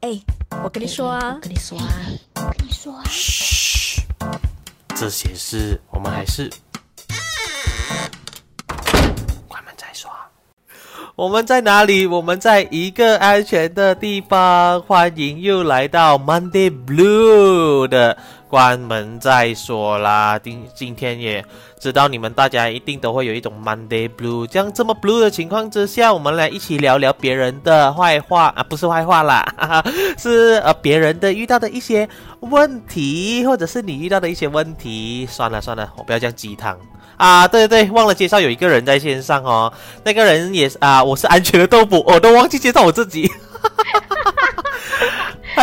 哎，我跟你说啊，我跟你说啊，我跟你说啊，嘘，这些事我们还是关门再说。我们在哪里？我们在一个安全的地方。欢迎又来到 Monday Blue 的关门再说啦。今今天也知道你们大家一定都会有一种 Monday Blue，这样这么 Blue 的情况之下，我们来一起聊聊别人的坏话啊，不是坏话啦，哈哈，是呃别人的遇到的一些问题，或者是你遇到的一些问题。算了算了，我不要这样鸡汤。啊，对对对，忘了介绍有一个人在线上哦，那个人也是啊，我是安全的豆腐，我都忘记介绍我自己。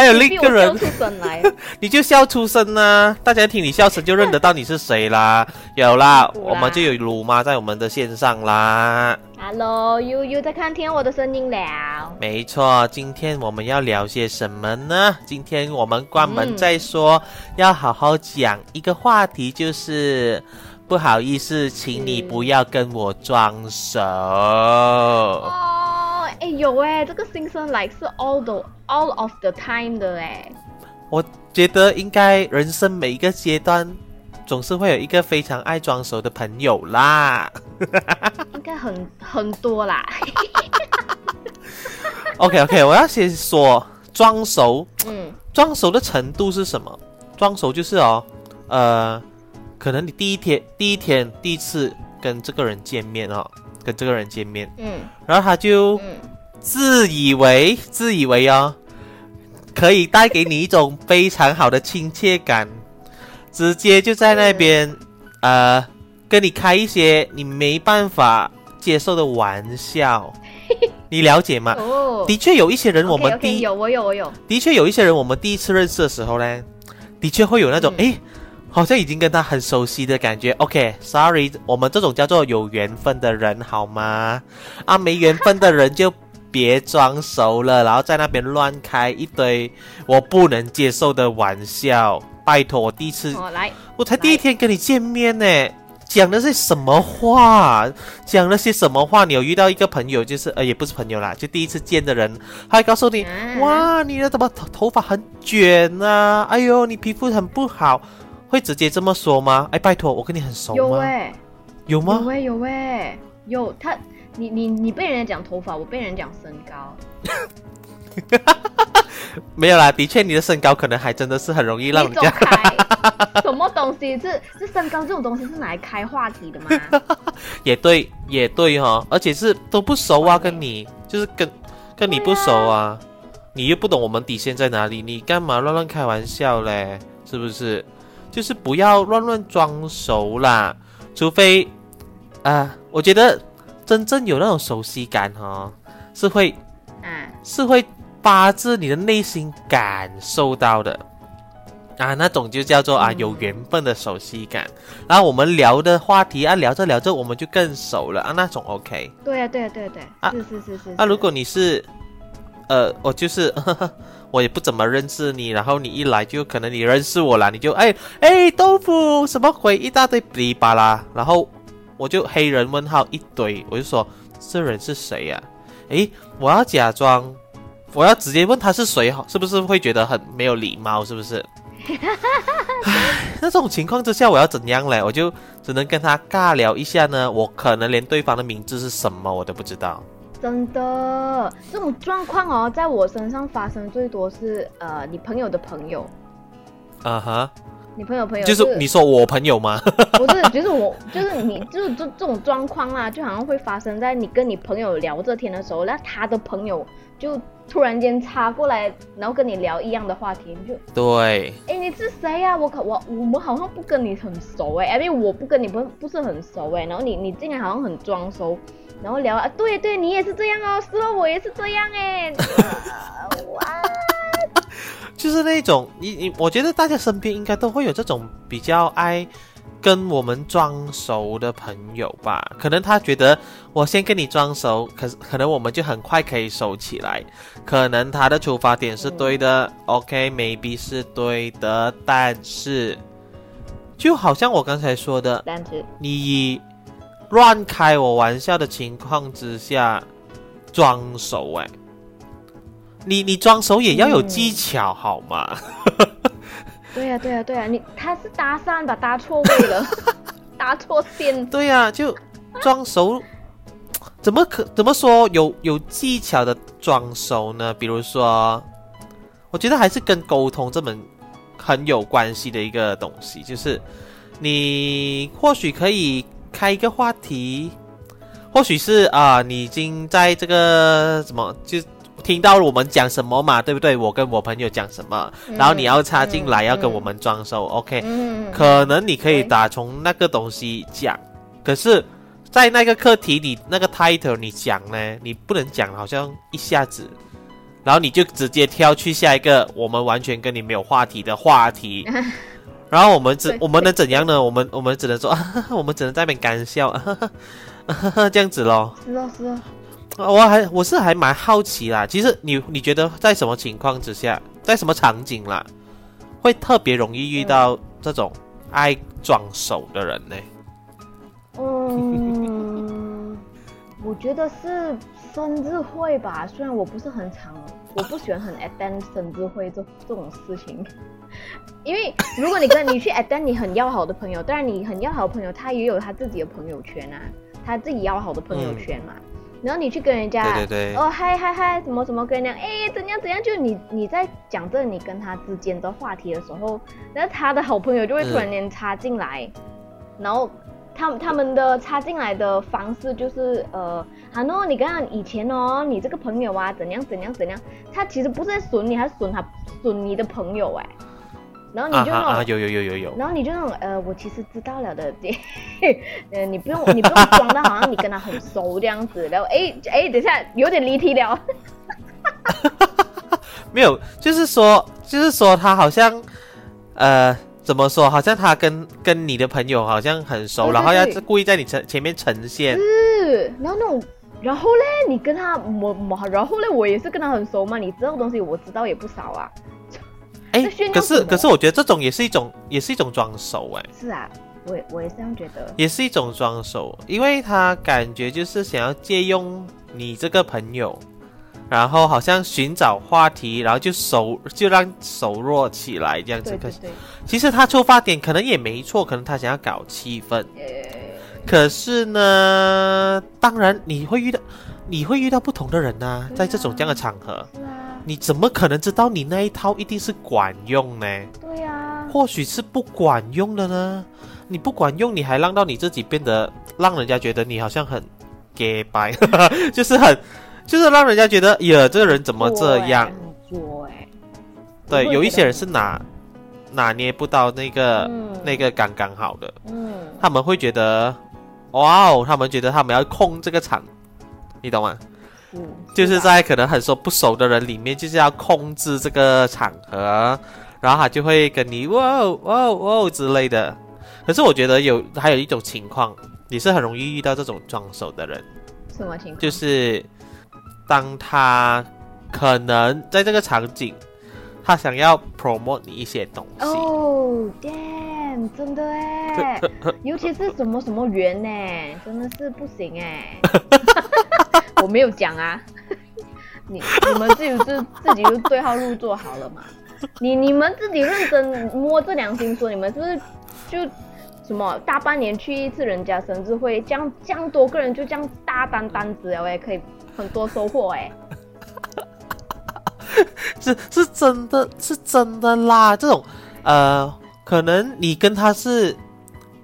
还有另一个人，你就笑出声呢、大家听你笑声就认得到你是谁啦。有啦，我们就有鲁妈在我们的线上啦。Hello，悠悠在看听我的声音了。没错，今天我们要聊些什么呢？今天我们关门再说，要好好讲一个话题，就是不好意思，请你不要跟我装熟。哦，哎有哎，这个新生来是 all the all of the time 的哎。我觉得应该人生每一个阶段，总是会有一个非常爱装熟的朋友啦。应该很很多啦。OK OK，我要先说装熟，嗯装熟的程度是什么？装熟就是哦，呃，可能你第一天、第一天、第一次跟这个人见面哦，跟这个人见面，嗯。然后他就嗯，自以为自以为哦，可以带给你一种非常好的亲切感，直接就在那边呃跟你开一些你没办法接受的玩笑，你了解吗？哦，的确有一些人，我们第一有我有我有。的确有一些人，我们第一次认识的时候呢，的确会有那种嗯。诶，好像已经跟他很熟悉的感觉。OK，Sorry，、我们这种叫做有缘分的人，好吗？啊，没缘分的人就别装熟了，然后在那边乱开一堆我不能接受的玩笑。拜托，我第一次，哦，来，我才第一天跟你见面呢。讲的是什么话？讲了些什么话？你有遇到一个朋友，就是呃，也不是朋友啦，就第一次见的人，他会告诉你，嗯哇，你的怎么头头发很卷啊？哎呦，你皮肤很不好，会直接这么说吗？哎，拜托，我跟你很熟吗？有哎、有吗有？哎、有哎、有他，你你你被人家讲头发，我被人家讲身高。没有啦，的确，你的身高可能还真的是很容易让人家。开！什么东西？这这身高这种东西是拿来开话题的吗？也对，也对哈、而且是都不熟啊，跟你就是跟跟你不熟啊，你又不懂我们底线在哪里，你干嘛乱乱开玩笑嘞？是不是？就是不要乱乱装熟啦，除非啊、我觉得真正有那种熟悉感哈、是会啊，是会发自你的内心感受到的啊，那种就叫做啊嗯有缘分的熟悉感。然后我们聊的话题啊，聊着聊着我们就更熟了啊，那种 OK。对啊，对啊，对啊对啊，啊是是是是。那、如果你是呃，我就是 我也不怎么认识你，然后你一来就可能你认识我啦，你就哎哎豆腐什么鬼一大堆哔哩吧啦，然后我就黑人问号一堆，我就说这人是谁呀、诶，我要假装，我要直接问他是谁好，是不是会觉得很没有礼貌？是不是？唉，那这种情况之下，我要怎样嘞？我就只能跟他尬聊一下呢。我可能连对方的名字是什么我都不知道。真的，这种状况哦，在我身上发生最多是呃，你朋友的朋友，啊哈，你朋友朋友就是你说我朋友吗？不是，就是我，就是你，就是这这种状况啦，就好像会发生在你跟你朋友聊这天的时候，那他的朋友就突然间插过来，然后跟你聊一样的话题，你就，对，哎，你是谁呀、我可我我们好像不跟你很熟哎，因为我不跟你不不是很熟哎，然后你你竟然好像很装熟，然后聊啊，对对，你也是这样哦，是哦，我也是这样哎，呃哇，就是那种你你，我觉得大家身边应该都会有这种比较爱跟我们装熟的朋友吧。可能他觉得我先跟你装熟，可是可能我们就很快可以熟起来。可能他的出发点是对的、o k m a y b e 是对的，但是就好像我刚才说的，但是你以乱开我玩笑的情况之下装熟，哎，你你装熟也要有技巧好吗？对呀、对呀、对呀、你他是搭讪吧，搭错位了，搭错线。对呀、就装熟，怎么可怎么说有有技巧的装熟呢？比如说，我觉得还是跟沟通这门很有关系的一个东西，就是你或许可以开一个话题，或许是啊、你已经在这个什么就。听到我们讲什么嘛，对不对？我跟我朋友讲什么，然后你要插进来，嗯要跟我们装熟、o k 嗯，可能你可以打从那个东西讲，可是，在那个课题里那个 title 你讲呢，你不能讲，好像一下子，然后你就直接跳去下一个我们完全跟你没有话题的话题，然后我们只我们能怎样呢？我们我们只能说，啊 我们只能在那边干笑啊，这样子咯。是哦是哦。我还我是还蛮好奇啦，其实你你觉得在什么情况之下，在什么场景啦，会特别容易遇到这种爱装手的人呢？嗯，我觉得是生日会吧，虽然我不是很常，我不喜欢很 attend 生日会这这种事情，因为如果你跟你去 attend 你很要好的朋友，当然你很要好的朋友他也有他自己的朋友圈啊，他自己要好的朋友圈嘛，然后你去跟人家对对对，哦，嗨嗨嗨，什么什么跟人家，哎，怎样怎样，就你你在讲这你跟他之间的话题的时候，然后他的好朋友就会突然间插进来，然后他们他们的插进来的方式就是呃，啊喏，你看以前哦，你这个朋友啊，怎样怎样怎样，他其实不是在损你，还是损他损你的朋友哎，然后你就那种。啊哈啊，有有有有有，然后你就那种呃，我其实知道了的，呃，你不用你不用装的好像你跟他很熟这样子，然后哎哎，等一下有点离题了，没有，就是说就是说他好像呃。怎么说？好像他跟跟你的朋友好像很熟，对对然后要对故意在你前前面呈现。是，然后那种，然后嘞，你跟他我我，然后嘞，我也是跟他很熟嘛，你知道东西我知道也不少啊，哎 可是可是我觉得这种也是一种也是一种装熟哎。是啊，我也我也是这样觉得，也是一种装熟，因为他感觉就是想要借用你这个朋友，然后好像寻找话题，然后就熟就让熟络起来这样子。可是其实他出发点可能也没错，可能他想要搞气氛。呃，可是呢，当然你会遇到你会遇到不同的人呐、啊在这种这样的场合，你怎么可能知道你那一套一定是管用呢？对呀、或许是不管用的呢。你不管用，你还让到你自己变得让人家觉得你好像很 gay 白，就是很，就是让人家觉得呀，这个人怎么这样？哎，对，有一些人是拿拿捏不到那个、嗯那个刚刚好的，嗯，他们会觉得哇哦，他们觉得他们要控这个场，你懂吗？是就是在可能很说不熟的人里面，就是要控制这个场合，然后他就会跟你哇哦哇哦哇哦之类的。可是我觉得有还有一种情况，你是很容易遇到这种装熟的人，什么情况？就是当他可能在这个场景，他想要 promote 你一些东西，哦、damn，真的哎，尤其是什么什么缘呢，真的是不行哎。我没有讲啊，你你们自己就自己就对号入座好了嘛。你你们自己认真摸着良心说，你们是不是就什么大半年去一次人家生日会，这样这样多个人就这样大单单子了哎，可以很多收获哎。是是真的是真的啦。这种呃，可能你跟他是，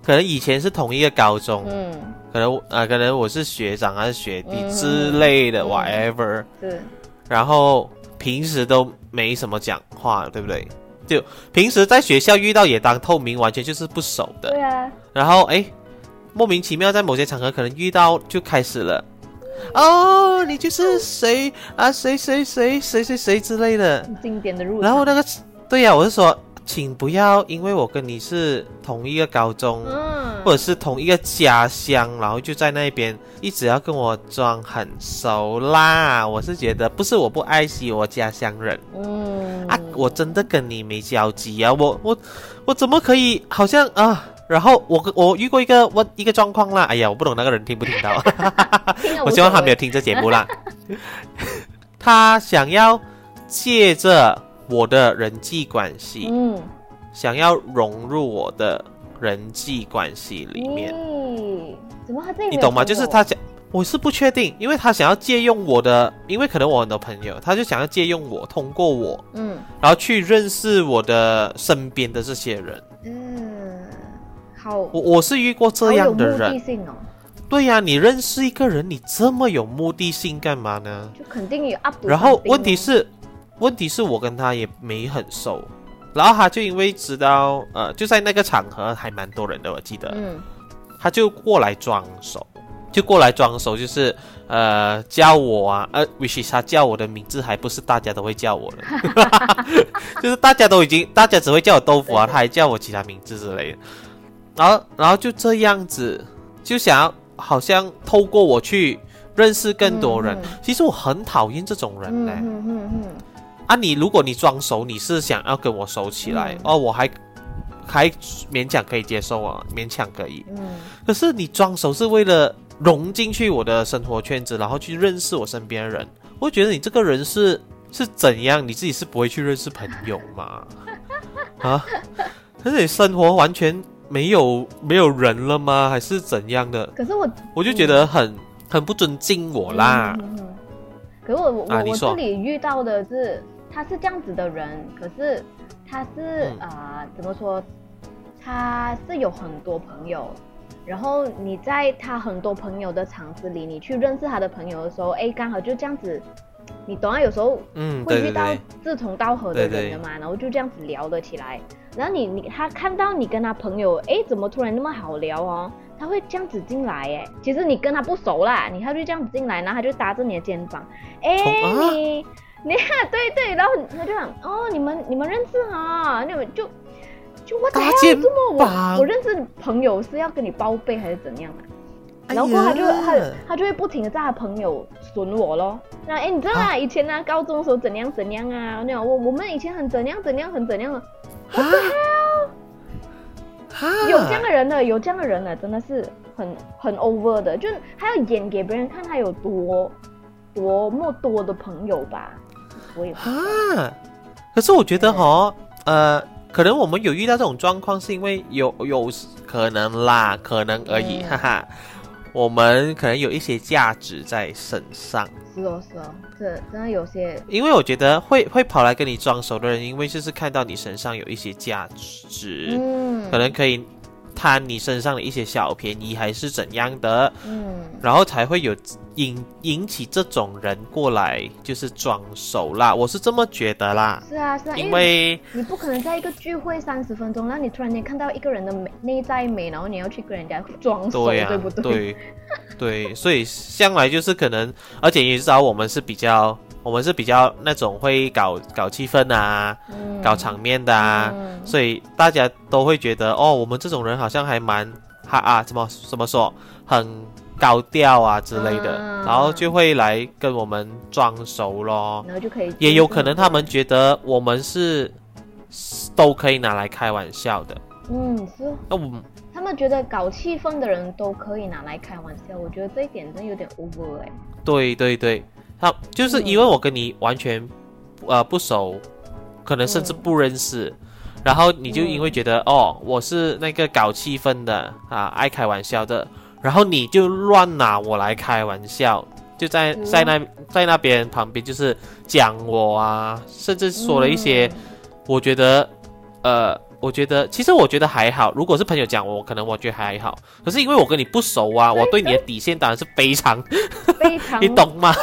可能以前是同一个高中，嗯，可能呃，可能我是学长还是学弟嗯之类的、嗯 whatever，是，然后平时都没什么讲话，对不对？就平时在学校遇到也当透明，完全就是不熟的。对啊，然后哎，莫名其妙在某些场合可能遇到就开始了。哦，你就是谁啊？谁谁谁谁谁谁之类的。经典的入。然后那个，对呀、我是说，请不要因为我跟你是同一个高中，嗯，或者是同一个家乡，然后就在那边一直要跟我装很熟啦。我是觉得不是我不爱惜我家乡人嗯啊，我真的跟你没交集啊，我我我怎么可以好像啊？然后我我遇过一个我一个状况啦，哎呀，我不懂那个人听不听到，我希望他没有听这节目啦。他想要借着我的人际关系，嗯，想要融入我的人际关系里面。咦怎么他这你懂吗？就是他想，我是不确定，因为他想要借用我的，因为可能我很多朋友，他就想要借用我，通过我，嗯。然后去认识我的身边的这些人。嗯，好，我我是遇过这样的人，哦，对呀、你认识一个人，你这么有目的性干嘛呢？就肯定有 up 然后问题是，问题是我跟他也没很熟，然后他就因为知道，呃，就在那个场合还蛮多人的，我记得，嗯。他就过来装熟，就过来装熟，就是呃叫我啊，呃，which is 他叫我的名字还不是大家都会叫我的，就是大家都已经，大家只会叫我豆腐啊，他还叫我其他名字之类的，然后然后就这样子，就想要好像透过我去认识更多人，其实我很讨厌这种人嗯嘞、嗯嗯嗯，啊，你如果你装熟，你是想要跟我熟起来、嗯。哦，我还还勉强可以接受啊，勉强可以。嗯。可是你装熟是为了融进去我的生活圈子，然后去认识我身边的人，我觉得你这个人是是怎样？你自己是不会去认识朋友吗？啊？可是你生活完全没有没有人了吗？还是怎样的？可是我我就觉得很、很不尊敬我啦。嗯嗯嗯可是我我、我这里遇到的是，他是这样子的人，可是他是嗯啊、呃怎么说？他是有很多朋友，然后你在他很多朋友的场子里，你去认识他的朋友的时候，哎，刚好就这样子，你懂啊？有时候嗯，会遇到志同道合的人的嘛，然后就这样子聊了起来。然后你你他看到你跟他朋友，哎，怎么突然那么好聊哦？他会这样子进来，哎，其实你跟他不熟啦，你他就这样子进来，然后他就搭着你的肩膀，哎你你 对对，然后他就讲，哦，你们你们认识哈，你们就就我搭肩这么膀我我认识朋友是要跟你报备还是怎样啊？哎然后过后他就他他就会不停的在他朋友损我咯。那哎，你知道啊，以前啊，高中的时候怎样怎样啊？那种我我们以前很怎样怎样很怎样的，有这样的人的，有这样的人的，真的是很很 over 的，就是他要演给别人看他有多多么多的朋友吧。我也不知道啊！可是我觉得哈，呃，可能我们有遇到这种状况，是因为有有可能啦，可能而已，嗯。哈哈。我们可能有一些价值在身上，是哦是哦，这真的有些因为我觉得会会跑来跟你装熟的人，因为就是看到你身上有一些价值，嗯。可能可以贪你身上的一些小便宜，还是怎样的，嗯然后才会有引引起这种人过来，就是装熟啦。我是这么觉得啦，是啊是啊，因为你不可能在一个聚会三十分钟，然后你突然间看到一个人的美内在美，然后你要去跟人家装熟，对呀、对不对？对对，所以向来就是可能，而且也知道我们是比较，我们是比较那种会搞搞气氛啊，嗯。搞场面的啊，嗯。所以大家都会觉得哦，我们这种人好像还蛮哈啊，怎么怎么说，很高调啊之类的，嗯然后就会来跟我们装熟咯。然后就可以，也有可能他们觉得我们是都可以拿来开玩笑的，嗯是。哦，那我们他们觉得搞气氛的人都可以拿来开玩笑，我觉得这一点真有点 over 哎、对对对，他就是因为我跟你完全呃不熟，可能甚至不认识，然后你就因为觉得、哦我是那个搞气氛的啊，爱开玩笑的，然后你就乱拿我来开玩笑，就在嗯。在那在那边旁边就是讲我啊，甚至说了一些。嗯。我觉得，呃，我觉得其实我觉得还好。如果是朋友讲我，可能我觉得还好。可是因为我跟你不熟啊，我对你的底线当然是非常，非常 你懂吗？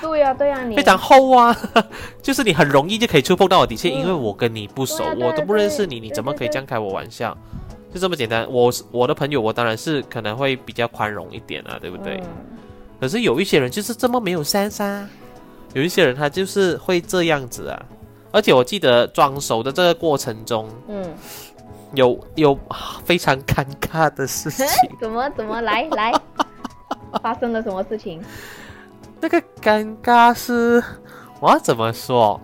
对呀、对呀、你非常厚啊，就是你很容易就可以触碰到我底线，嗯因为我跟你不熟，我都不认识你，你怎么可以这样开我玩笑？就这么简单。我是我的朋友，我当然是可能会比较宽容一点啊，对不对？嗯可是有一些人就是这么没有 sense 啊，有一些人他就是会这样子啊。而且我记得装熟的这个过程中，嗯，有有非常尴尬的事情。怎么怎么来 来，发生了什么事情？那个尴尬是，我要怎么说？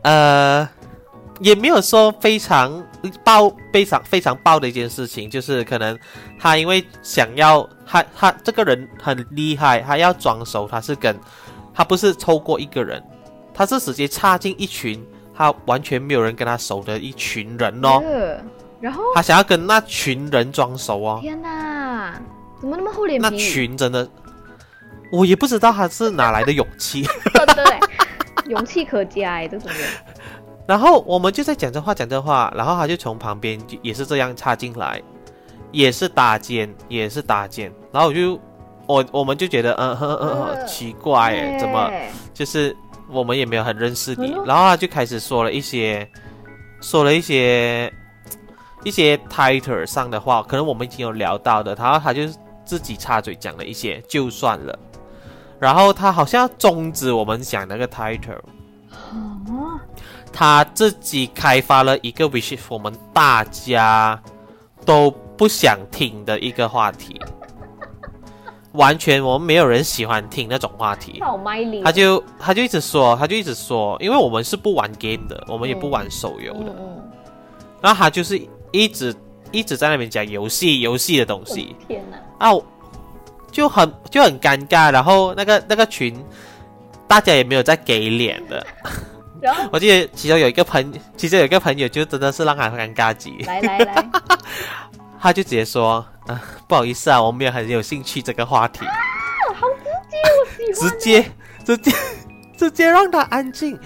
呃，也没有说非常爆、非常非常爆的一件事情，就是可能他因为想要他他这个人很厉害，他要装熟，他是跟他不是抽过一个人，他是直接插进一群他完全没有人跟他熟的一群人哦，呃然后他想要跟那群人装熟哦，天哪，怎么那么厚脸皮那？群真的，我也不知道他是哪来的勇气。真的欸，勇气可嘉哎，这种人。然后我们就在讲这话讲这话，然后他就从旁边就也是这样插进来，也是搭肩，也是搭肩，然后我就我我们就觉得嗯哼嗯哼呃奇怪哎，怎么就是我们也没有很认识你。然后他就开始说了一些说了一些一些 title 上的话，可能我们已经有聊到的，然后他就自己插嘴讲了一些，就算了。然后他好像要终止我们讲那个 title，哦，他自己开发了一个 which 我们大家都不想听的一个话题，完全我们没有人喜欢听那种话题。他就他就一直说，他就一直说，因为我们是不玩 game 的，我们也不玩手游的，嗯嗯，然后他就是一直一直在那边讲游戏游戏的东西。天哪，啊，就很就很尴尬，然后那个那个群大家也没有在给脸的，然后？我记得其中有一个朋，其中有一个朋友就真的是让他尴尬极，来来来，他就直接说，啊、不好意思啊，我没有很有兴趣这个话题，好直接，我喜欢。直接直接 直接让他安静，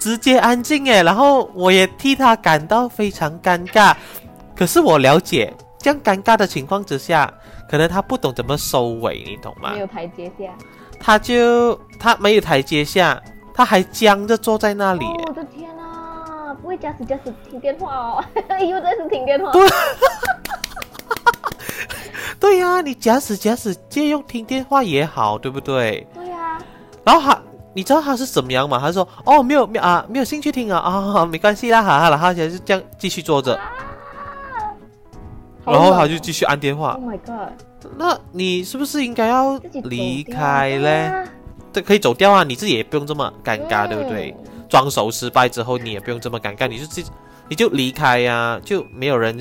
直接安静哎，然后我也替他感到非常尴尬。可是我了解，这样尴尬的情况之下，可能他不懂怎么收尾，你懂吗没？有台阶下。他就他没有台阶下，他还僵着坐在那里。哦，我的天哪，不会假死假死听电话哦，又在是听电话。对 对呀、你假使假使借用听电话也好，对不对？对呀，然后他，你知道他是怎么样吗？他说：“哦，没有没有啊，没有兴趣听啊，啊、没关系啦，哈哈。”然后他就这样继续坐着，好然后他就继续按电话 Oh。my god，那你是不是应该要离开嘞？啊这可以走掉啊，你自己也不用这么尴尬，对不对？嗯装熟失败之后，你也不用这么尴尬，你就自己你就离开呀、就没有人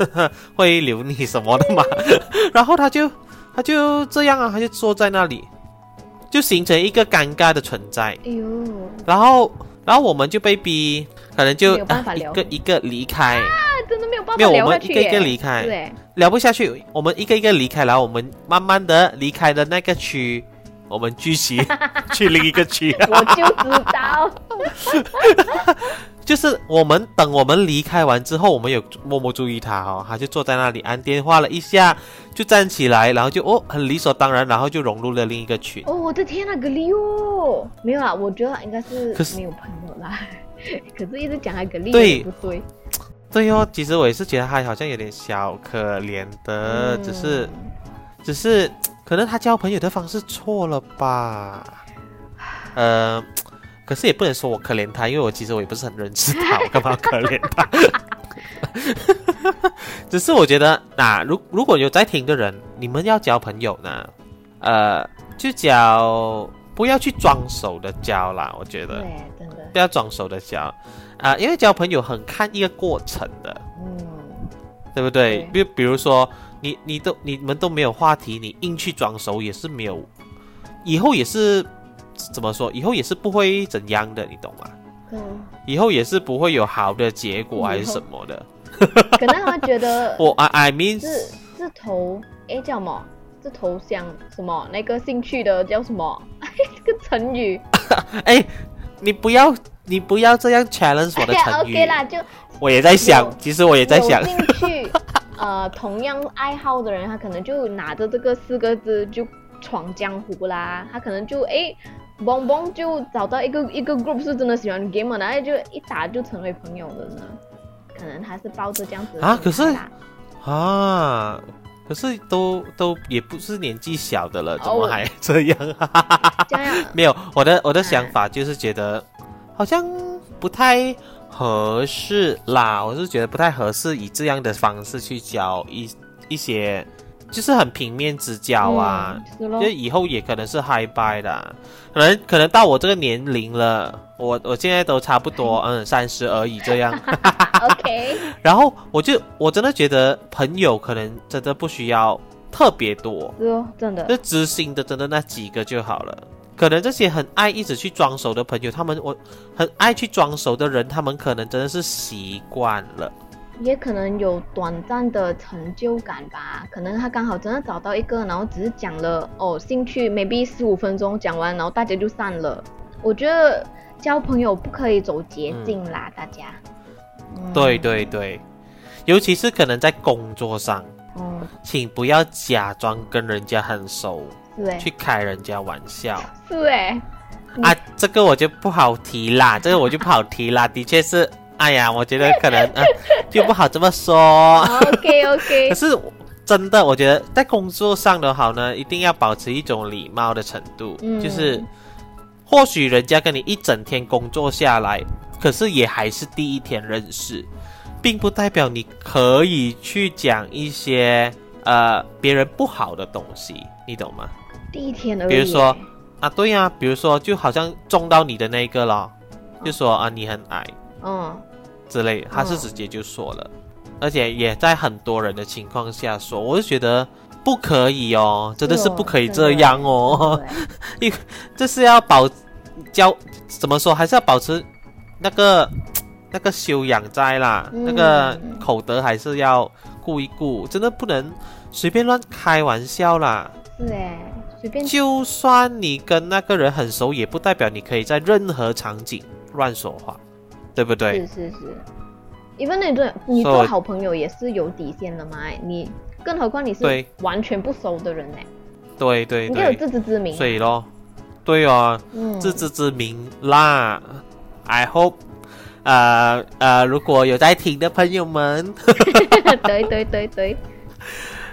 会留你什么的嘛。然后他就他就这样啊，他就坐在那里，就形成一个尴尬的存在。哎呦，然后然后我们就被逼，可能就一聊。个一个离开，啊，真的没有办法聊下去我们一个一个离开。对，聊不下去，我们一个一个离开，然后我们慢慢的离开了那个区，我们继续 去另一个区。我就知道，就是我们等我们离开完之后，我们有默默注意他哦，他就坐在那里按电话了一下，就站起来，然后就哦很理所当然，然后就融入了另一个群。哦，我的天呐，格力哦，没有啊，我觉得应该是可是没有朋友啦，可是一直讲他格力对。不对，对哦，其实我也是觉得他好像有点小可怜的，嗯。只是只是可能他交朋友的方式错了吧？呃，可是也不能说我可怜他，因为我其实我也不是很认识他，我干嘛要可怜他？只是我觉得，那、如如果有在听的人，你们要交朋友呢，呃，就交不要去装熟的交啦，我觉得对，真的，不要装熟的交啊、因为交朋友很看一个过程的。嗯，对不对？对比比如说，你你都你们都没有话题，你硬去装熟也是没有，以后也是怎么说？以后也是不会怎样的，你懂吗？嗯，以后也是不会有好的结果还是什么的。可能他觉得 我 I I mean 是是投，诶叫什么？是投降什么？那个兴趣的叫什么？这个成语。哎，你不要你不要这样 challenge 我的成语。OK 啦，就我也在想，其实我也在想有，兴趣，呃，同样爱好的人，他可能就拿着这个四个字就闯江湖啦。他可能就诶，嘣嘣就找到一个一个 group 是真的喜欢 game 的，然后就一打就成为朋友的呢。可能他是抱着这样子啊可是啊。可是都都也不是年纪小的了，怎么哦还这样？这样 没有，我的我的嗯想法就是觉得好像不太合适啦。我是觉得不太合适以这样的方式去教一一些，就是很平面之交啊。就以后也可能是 high bye 的啊，可能可能到我这个年龄了，我我现在都差不多 嗯三十而已这样，OK，然后我就我真的觉得朋友可能真的不需要特别多，是哦，真的就知心的真的那几个就好了。可能这些很爱一直去装熟的朋友，他们我很爱去装熟的人，他们可能真的是习惯了。也可能有短暂的成就感吧，可能他刚好真的找到一个，然后只是讲了哦兴趣，maybe 十五分钟讲完，然后大家就散了。我觉得交朋友不可以走捷径啦，大家。对对对，尤其是可能在工作上，嗯，请不要假装跟人家很熟，对，去开人家玩笑。是哎，啊，这个我就不好提啦，这个我就不好提啦，的确是。哎呀，我觉得可能啊就不好这么说。OK OK。可是真的，我觉得在工作上的好呢，一定要保持一种礼貌的程度。嗯。就是或许人家跟你一整天工作下来，可是也还是第一天认识，并不代表你可以去讲一些呃别人不好的东西，你懂吗？第一天而已。比如说啊，对呀，比如说就好像中到你的那个了，就说啊你很矮。嗯，之类，他是直接就说了，而且也在很多人的情况下说，我就觉得不可以哦，真的是不可以这样哦，因这是要保教怎么说，还是要保持那个那个修养在啦，那个口德还是要顾一顾，真的不能随便乱开玩笑啦。是哎，随便，就算你跟那个人很熟，也不代表你可以在任何场景乱说话。对不对？是是是，因为你做你做好朋友也是有底线的嘛，你更何况你是完全不熟的人呢。对对，你有自知之明。所以咯，对哦，自知之明啦。I hope，呃呃，如果有在听的朋友们，对对对对，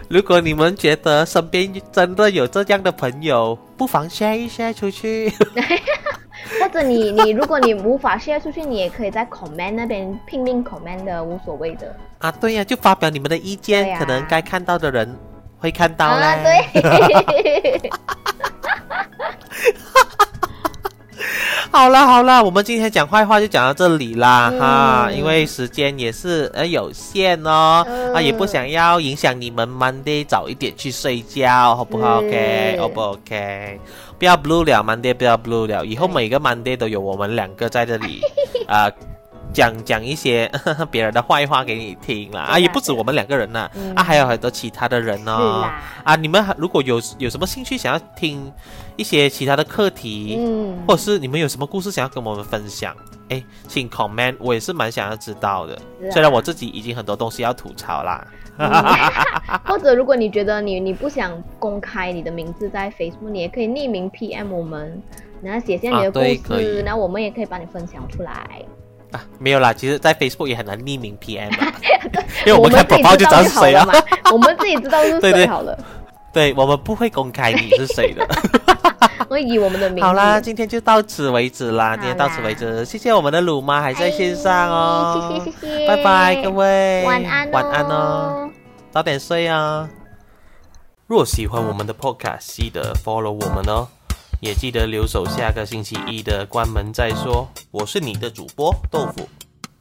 如果你们觉得身边真的有这样的朋友，不妨 share 一下出去。或者你你如果你无法 share 出去，你也可以在 comment 那边拼命 comment 的，无所谓的。啊，对呀，就发表你们的意见，可能该看到的人会看到嘞。对。好了好了，我们今天讲坏话就讲到这里啦哈，因为时间也是呃有限哦，啊也不想要影响你们 Monday 早一点去睡觉，好不好？OK，O 不 OK？不要 blue 了，Monday 不要 blue 了，以后每个 Monday 都有我们两个在这里 啊。讲讲一些 别人的坏话给你听啦啊，也不止我们两个人呐，啊，还有很多其他的人呢。啊，你们如果有有什么兴趣想要听一些其他的课题，嗯，或者是你们有什么故事想要跟我们分享，哎，请 comment，我也是蛮想要知道的。虽然我自己已经很多东西要吐槽啦。或者如果你觉得你你不想公开你的名字在 Facebook，你也可以匿名 PM 我们，然后写下你的故事，然后我们也可以帮你分享出来。啊，没有啦，其实，在 Facebook 也很难匿名 PM，因为我们看宝宝就知道是谁了嘛。我们自己知道是谁好了。对，我们不会公开你是谁的。我以我们的名。好啦，今天就到此为止啦，今天到此为止，谢谢我们的鲁妈还在线上哦，谢谢谢谢，拜拜各位，晚安晚安哦，早点睡啊。若喜欢我们的 Podcast，记得 follow 我们哦。也记得留守下个星期一的关门再说。我是你的主播豆腐。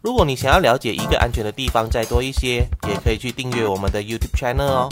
如果你想要了解一个安全的地方再多一些，也可以去订阅我们的 YouTube channel 哦。